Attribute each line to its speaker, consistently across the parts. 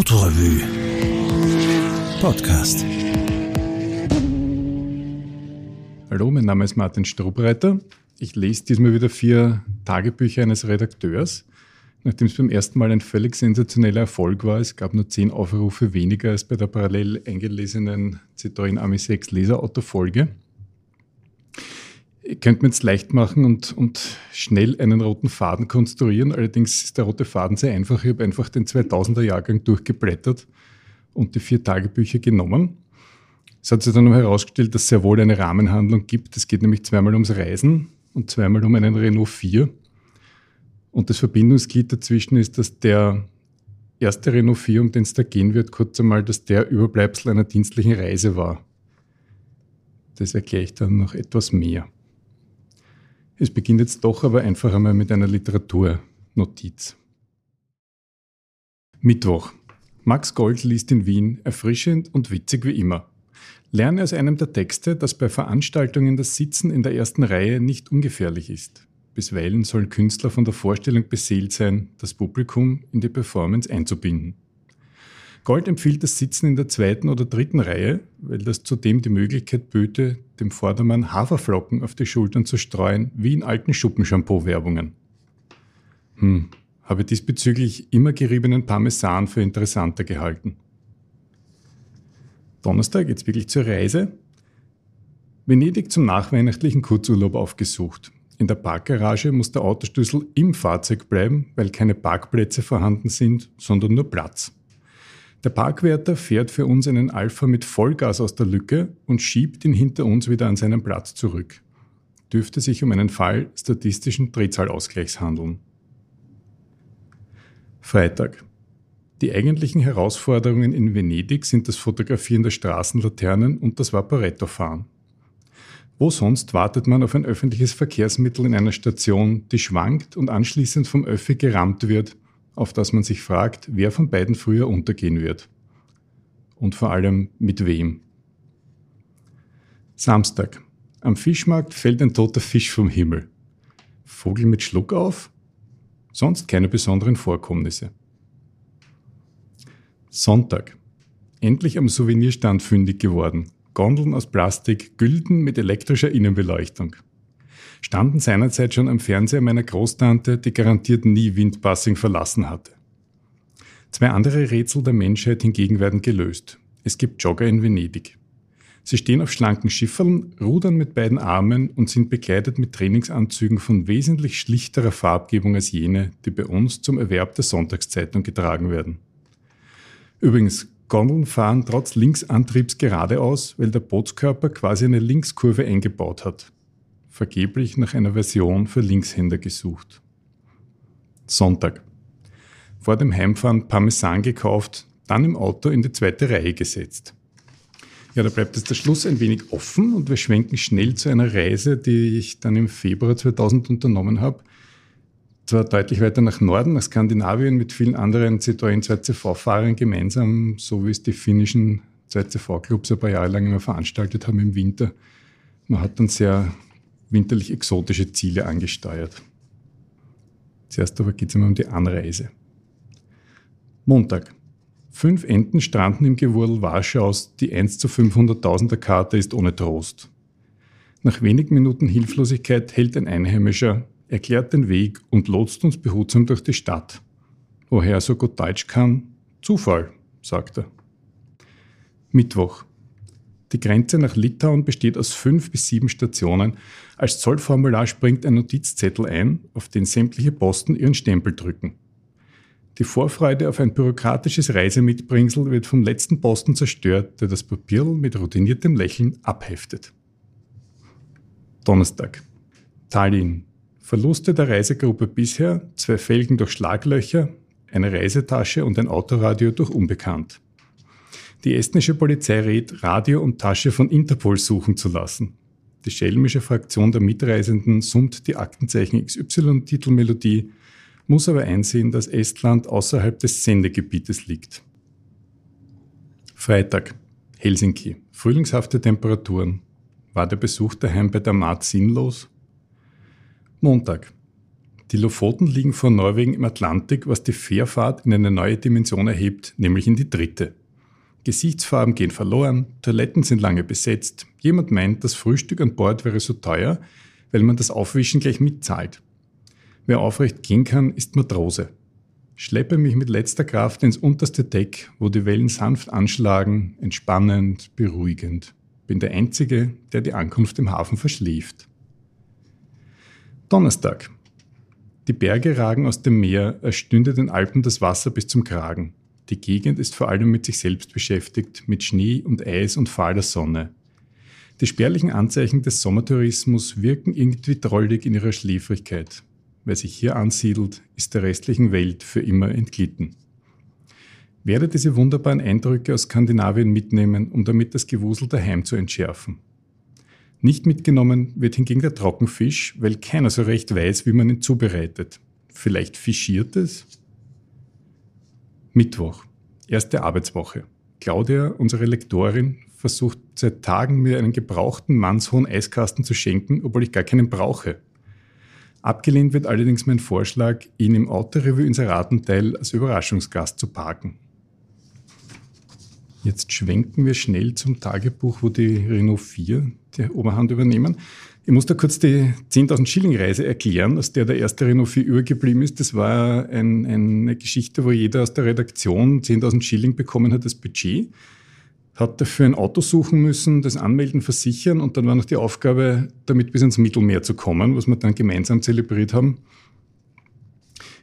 Speaker 1: Autorevue Podcast.
Speaker 2: Hallo, mein Name ist Martin Strobreiter. Ich lese diesmal wieder vier Tagebücher eines Redakteurs. Nachdem es beim ersten Mal ein völlig sensationeller Erfolg war, es gab nur zehn Aufrufe weniger als bei der parallel eingelesenen Citroën Ami 6 Leserauto-Folge. Ihr könnt mir jetzt leicht machen und, und schnell einen roten Faden konstruieren. Allerdings ist der rote Faden sehr einfach. Ich habe einfach den 2000er Jahrgang durchgeblättert und die vier Tagebücher genommen. Es hat sich dann herausgestellt, dass es sehr wohl eine Rahmenhandlung gibt. Es geht nämlich zweimal ums Reisen und zweimal um einen Renault 4. Und das Verbindungsglied dazwischen ist, dass der erste Renault 4, um den es da gehen wird, kurz einmal, dass der Überbleibsel einer dienstlichen Reise war. Das erkläre ich dann noch etwas mehr. Es beginnt jetzt doch aber einfach einmal mit einer Literaturnotiz. Mittwoch. Max Gold liest in Wien, erfrischend und witzig wie immer. Lerne aus einem der Texte, dass bei Veranstaltungen das Sitzen in der ersten Reihe nicht ungefährlich ist. Bisweilen sollen Künstler von der Vorstellung beseelt sein, das Publikum in die Performance einzubinden. Gold empfiehlt das Sitzen in der zweiten oder dritten Reihe, weil das zudem die Möglichkeit böte, dem Vordermann Haferflocken auf die Schultern zu streuen, wie in alten Schuppenshampoo-Werbungen. Hm, habe diesbezüglich immer geriebenen Parmesan für interessanter gehalten. Donnerstag jetzt wirklich zur Reise. Venedig zum nachweihnachtlichen Kurzurlaub aufgesucht. In der Parkgarage muss der Autoschlüssel im Fahrzeug bleiben, weil keine Parkplätze vorhanden sind, sondern nur Platz. Der Parkwärter fährt für uns einen Alpha mit Vollgas aus der Lücke und schiebt ihn hinter uns wieder an seinen Platz zurück. Dürfte sich um einen Fall statistischen Drehzahlausgleichs handeln. Freitag. Die eigentlichen Herausforderungen in Venedig sind das Fotografieren der Straßenlaternen und das Vaporetto-Fahren. Wo sonst wartet man auf ein öffentliches Verkehrsmittel in einer Station, die schwankt und anschließend vom Öffi gerammt wird auf das man sich fragt, wer von beiden früher untergehen wird. Und vor allem mit wem. Samstag. Am Fischmarkt fällt ein toter Fisch vom Himmel. Vogel mit Schluck auf? Sonst keine besonderen Vorkommnisse. Sonntag. Endlich am Souvenirstand fündig geworden. Gondeln aus Plastik, Gülden mit elektrischer Innenbeleuchtung standen seinerzeit schon am Fernseher meiner Großtante, die garantiert nie Windpassing verlassen hatte. Zwei andere Rätsel der Menschheit hingegen werden gelöst. Es gibt Jogger in Venedig. Sie stehen auf schlanken Schiffern, rudern mit beiden Armen und sind bekleidet mit Trainingsanzügen von wesentlich schlichterer Farbgebung als jene, die bei uns zum Erwerb der Sonntagszeitung getragen werden. Übrigens, Gondeln fahren trotz Linksantriebs geradeaus, weil der Bootskörper quasi eine Linkskurve eingebaut hat vergeblich nach einer Version für Linkshänder gesucht. Sonntag. Vor dem Heimfahren Parmesan gekauft, dann im Auto in die zweite Reihe gesetzt. Ja, da bleibt jetzt der Schluss ein wenig offen und wir schwenken schnell zu einer Reise, die ich dann im Februar 2000 unternommen habe. Zwar deutlich weiter nach Norden, nach Skandinavien mit vielen anderen Citroën 2CV-Fahrern gemeinsam, so wie es die finnischen 2CV-Clubs ein paar Jahre lang immer veranstaltet haben im Winter. Man hat dann sehr winterlich exotische Ziele angesteuert. Zuerst aber geht es immer um die Anreise. Montag. Fünf Enten stranden im Gewurl Warschaus, die 1 zu 500.000er Karte ist ohne Trost. Nach wenigen Minuten Hilflosigkeit hält ein Einheimischer, erklärt den Weg und lotst uns behutsam durch die Stadt. Woher er so gut Deutsch kann? Zufall, sagt er. Mittwoch. Die Grenze nach Litauen besteht aus fünf bis sieben Stationen. Als Zollformular springt ein Notizzettel ein, auf den sämtliche Posten ihren Stempel drücken. Die Vorfreude auf ein bürokratisches Reisemitbringsel wird vom letzten Posten zerstört, der das Papier mit routiniertem Lächeln abheftet. Donnerstag. Tallinn. Verluste der Reisegruppe bisher, zwei Felgen durch Schlaglöcher, eine Reisetasche und ein Autoradio durch Unbekannt. Die estnische Polizei rät, Radio und Tasche von Interpol suchen zu lassen. Die schelmische Fraktion der Mitreisenden summt die Aktenzeichen XY-Titelmelodie, muss aber einsehen, dass Estland außerhalb des Sendegebietes liegt. Freitag. Helsinki. Frühlingshafte Temperaturen. War der Besuch daheim bei der Maat sinnlos? Montag. Die Lofoten liegen vor Norwegen im Atlantik, was die Fährfahrt in eine neue Dimension erhebt, nämlich in die dritte. Gesichtsfarben gehen verloren, Toiletten sind lange besetzt, jemand meint, das Frühstück an Bord wäre so teuer, weil man das Aufwischen gleich mitzahlt. Wer aufrecht gehen kann, ist Matrose. Schleppe mich mit letzter Kraft ins unterste Deck, wo die Wellen sanft anschlagen, entspannend, beruhigend. Bin der Einzige, der die Ankunft im Hafen verschläft. Donnerstag. Die Berge ragen aus dem Meer, als stünde den Alpen das Wasser bis zum Kragen. Die Gegend ist vor allem mit sich selbst beschäftigt, mit Schnee und Eis und fahler Sonne. Die spärlichen Anzeichen des Sommertourismus wirken irgendwie drollig in ihrer Schläfrigkeit. Wer sich hier ansiedelt, ist der restlichen Welt für immer entglitten. Werde diese wunderbaren Eindrücke aus Skandinavien mitnehmen, um damit das Gewusel daheim zu entschärfen. Nicht mitgenommen wird hingegen der Trockenfisch, weil keiner so recht weiß, wie man ihn zubereitet. Vielleicht fischiert es? Mittwoch, erste Arbeitswoche. Claudia, unsere Lektorin, versucht seit Tagen mir einen gebrauchten mannshohen Eiskasten zu schenken, obwohl ich gar keinen brauche. Abgelehnt wird allerdings mein Vorschlag, ihn im Autorevue Inseratenteil als Überraschungsgast zu parken. Jetzt schwenken wir schnell zum Tagebuch, wo die Renault 4 die Oberhand übernehmen. Ich muss da kurz die 10.000 Schilling Reise erklären, aus der der erste Renault 4 übergeblieben ist. Das war ein, eine Geschichte, wo jeder aus der Redaktion 10.000 Schilling bekommen hat, das Budget. Hat dafür ein Auto suchen müssen, das anmelden, versichern und dann war noch die Aufgabe, damit bis ins Mittelmeer zu kommen, was wir dann gemeinsam zelebriert haben.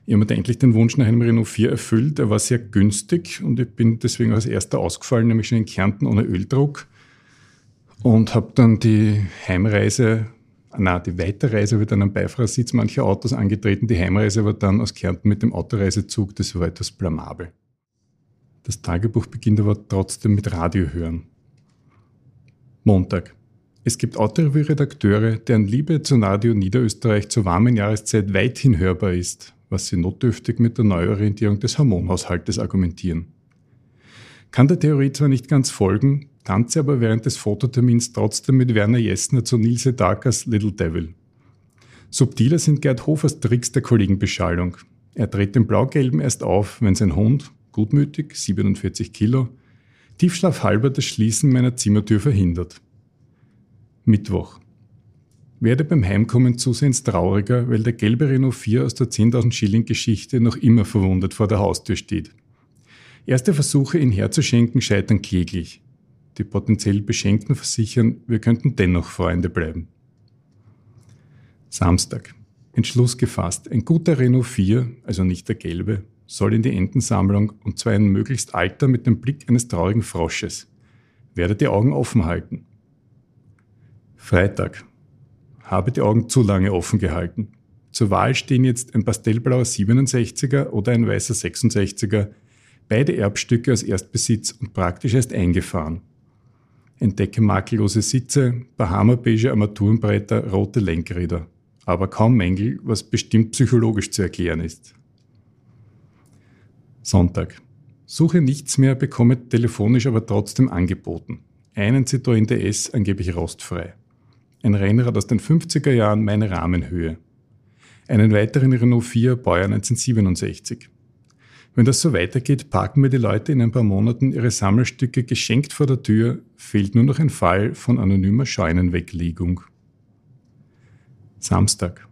Speaker 2: Ich habe mir endlich den Wunsch nach einem Renault 4 erfüllt. Er war sehr günstig und ich bin deswegen als erster ausgefallen, nämlich schon in Kärnten ohne Öldruck. Und habe dann die Heimreise, na, die Weiterreise wird dann am Beifahrersitz mancher Autos angetreten. Die Heimreise war dann aus Kärnten mit dem Autoreisezug. Das war etwas blamabel. Das Tagebuch beginnt aber trotzdem mit Radio hören. Montag. Es gibt Autorevue-Redakteure, deren Liebe zu Radio Niederösterreich zur warmen Jahreszeit weithin hörbar ist was sie notdürftig mit der Neuorientierung des Hormonhaushaltes argumentieren. Kann der Theorie zwar nicht ganz folgen, tanze aber während des Fototermins trotzdem mit Werner Jessner zu Nils Sedakas Little Devil. Subtiler sind Gerd Hofers Tricks der Kollegenbeschallung. Er dreht den Blau-Gelben erst auf, wenn sein Hund, gutmütig, 47 Kilo, tiefschlafhalber das Schließen meiner Zimmertür verhindert. Mittwoch werde beim Heimkommen zusehends trauriger, weil der gelbe Renault 4 aus der 10.000 Schilling Geschichte noch immer verwundet vor der Haustür steht. Erste Versuche, ihn herzuschenken, scheitern kläglich. Die potenziell Beschenkten versichern, wir könnten dennoch Freunde bleiben. Samstag. Entschluss gefasst. Ein guter Renault 4, also nicht der gelbe, soll in die Entensammlung und zwar ein möglichst alter mit dem Blick eines traurigen Frosches. Werde die Augen offen halten. Freitag habe die Augen zu lange offen gehalten. Zur Wahl stehen jetzt ein pastellblauer 67er oder ein weißer 66er, beide Erbstücke aus Erstbesitz und praktisch erst eingefahren. Entdecke makellose Sitze, Bahama-beige Armaturenbretter, rote Lenkräder. Aber kaum Mängel, was bestimmt psychologisch zu erklären ist. Sonntag. Suche nichts mehr, bekomme telefonisch aber trotzdem angeboten. Einen Citroën DS angeblich rostfrei. Ein Rennrad aus den 50er Jahren meine Rahmenhöhe. Einen weiteren Renault 4 Baujahr 1967. Wenn das so weitergeht, parken mir die Leute in ein paar Monaten ihre Sammelstücke geschenkt vor der Tür, fehlt nur noch ein Fall von anonymer Scheunenweglegung. Samstag.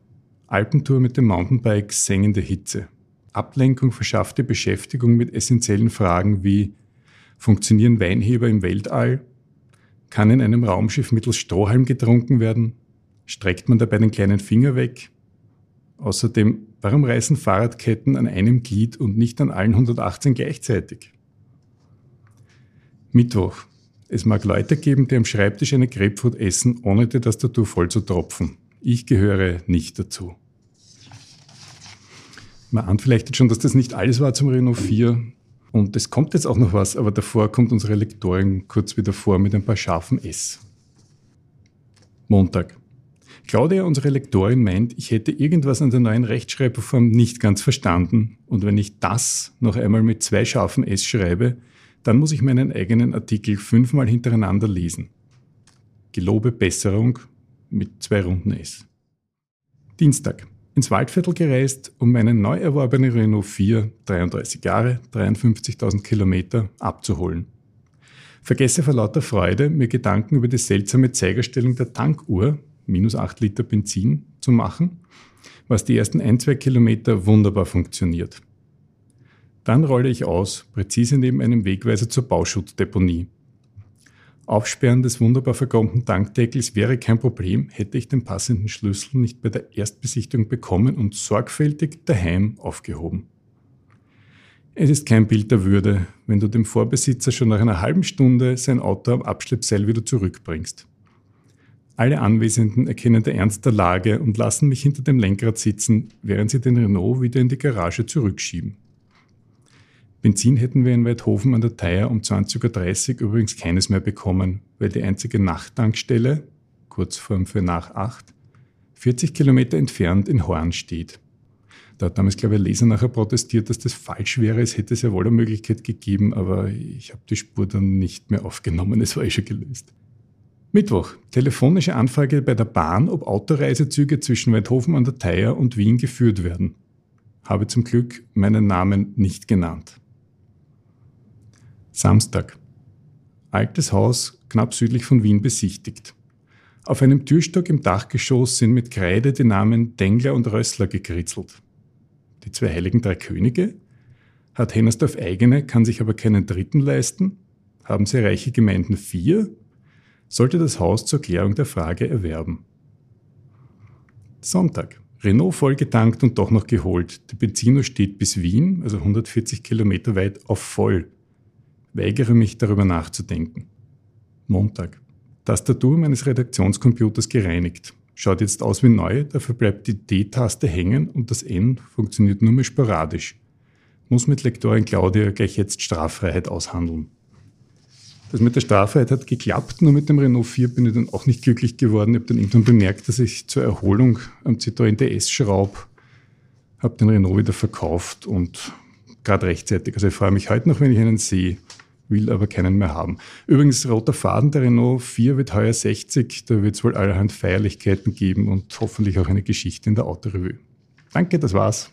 Speaker 2: Alpentour mit dem Mountainbike, sengende Hitze. Ablenkung verschaffte Beschäftigung mit essentiellen Fragen wie Funktionieren Weinheber im Weltall? Kann in einem Raumschiff mittels Strohhalm getrunken werden? Streckt man dabei den kleinen Finger weg? Außerdem, warum reißen Fahrradketten an einem Glied und nicht an allen 118 gleichzeitig? Mittwoch. Es mag Leute geben, die am Schreibtisch eine Grapefruit essen, ohne die Tastatur voll zu tropfen. Ich gehöre nicht dazu. Man ahnt vielleicht schon, dass das nicht alles war zum Renault 4. Und es kommt jetzt auch noch was, aber davor kommt unsere Lektorin kurz wieder vor mit ein paar scharfen S. Montag. Claudia, unsere Lektorin, meint, ich hätte irgendwas an der neuen Rechtschreibform nicht ganz verstanden. Und wenn ich das noch einmal mit zwei scharfen S schreibe, dann muss ich meinen eigenen Artikel fünfmal hintereinander lesen. Gelobe Besserung mit zwei runden S. Dienstag. Ins Waldviertel gereist, um meine neu erworbene Renault 4, 33 Jahre, 53.000 Kilometer, abzuholen. Vergesse vor lauter Freude, mir Gedanken über die seltsame Zeigerstellung der Tankuhr, minus 8 Liter Benzin, zu machen, was die ersten ein, zwei Kilometer wunderbar funktioniert. Dann rolle ich aus, präzise neben einem Wegweiser zur Bauschuttdeponie. Aufsperren des wunderbar vergommten Tankdeckels wäre kein Problem, hätte ich den passenden Schlüssel nicht bei der Erstbesichtigung bekommen und sorgfältig daheim aufgehoben. Es ist kein Bild der Würde, wenn du dem Vorbesitzer schon nach einer halben Stunde sein Auto am Abschleppseil wieder zurückbringst. Alle Anwesenden erkennen der Ernst der Lage und lassen mich hinter dem Lenkrad sitzen, während sie den Renault wieder in die Garage zurückschieben. Benzin hätten wir in Weidhofen an der Theier um 20.30 Uhr übrigens keines mehr bekommen, weil die einzige Nachttankstelle, kurz vor für nach 8, 40 Kilometer entfernt in Horn steht. Da hat damals, glaube ich, ein Leser nachher protestiert, dass das falsch wäre. Es hätte sehr wohl eine Möglichkeit gegeben, aber ich habe die Spur dann nicht mehr aufgenommen. Es war eh schon gelöst. Mittwoch. Telefonische Anfrage bei der Bahn, ob Autoreisezüge zwischen Weidhofen an der Theier und Wien geführt werden. Habe zum Glück meinen Namen nicht genannt. Samstag. Altes Haus knapp südlich von Wien besichtigt. Auf einem Türstock im Dachgeschoss sind mit Kreide die Namen Dengler und Rössler gekritzelt. Die zwei heiligen drei Könige? Hat Hennersdorf eigene, kann sich aber keinen dritten leisten? Haben sie reiche Gemeinden vier? Sollte das Haus zur Klärung der Frage erwerben. Sonntag. Renault vollgetankt und doch noch geholt. Der Benziner steht bis Wien, also 140 Kilometer weit, auf voll weigere mich darüber nachzudenken. Montag. Tastatur meines Redaktionscomputers gereinigt. Schaut jetzt aus wie neu, dafür bleibt die D-Taste hängen und das N funktioniert nur mehr sporadisch. Muss mit Lektorin Claudia gleich jetzt Straffreiheit aushandeln. Das mit der Straffreiheit hat geklappt, nur mit dem Renault 4 bin ich dann auch nicht glücklich geworden. Ich habe dann irgendwann bemerkt, dass ich zur Erholung am Citroën DS schraube, habe den Renault wieder verkauft und gerade rechtzeitig. Also ich freue mich heute noch, wenn ich einen sehe will aber keinen mehr haben. Übrigens, roter Faden der Renault 4 wird heuer 60. Da wird es wohl allerhand Feierlichkeiten geben und hoffentlich auch eine Geschichte in der Autorevue. Danke, das war's.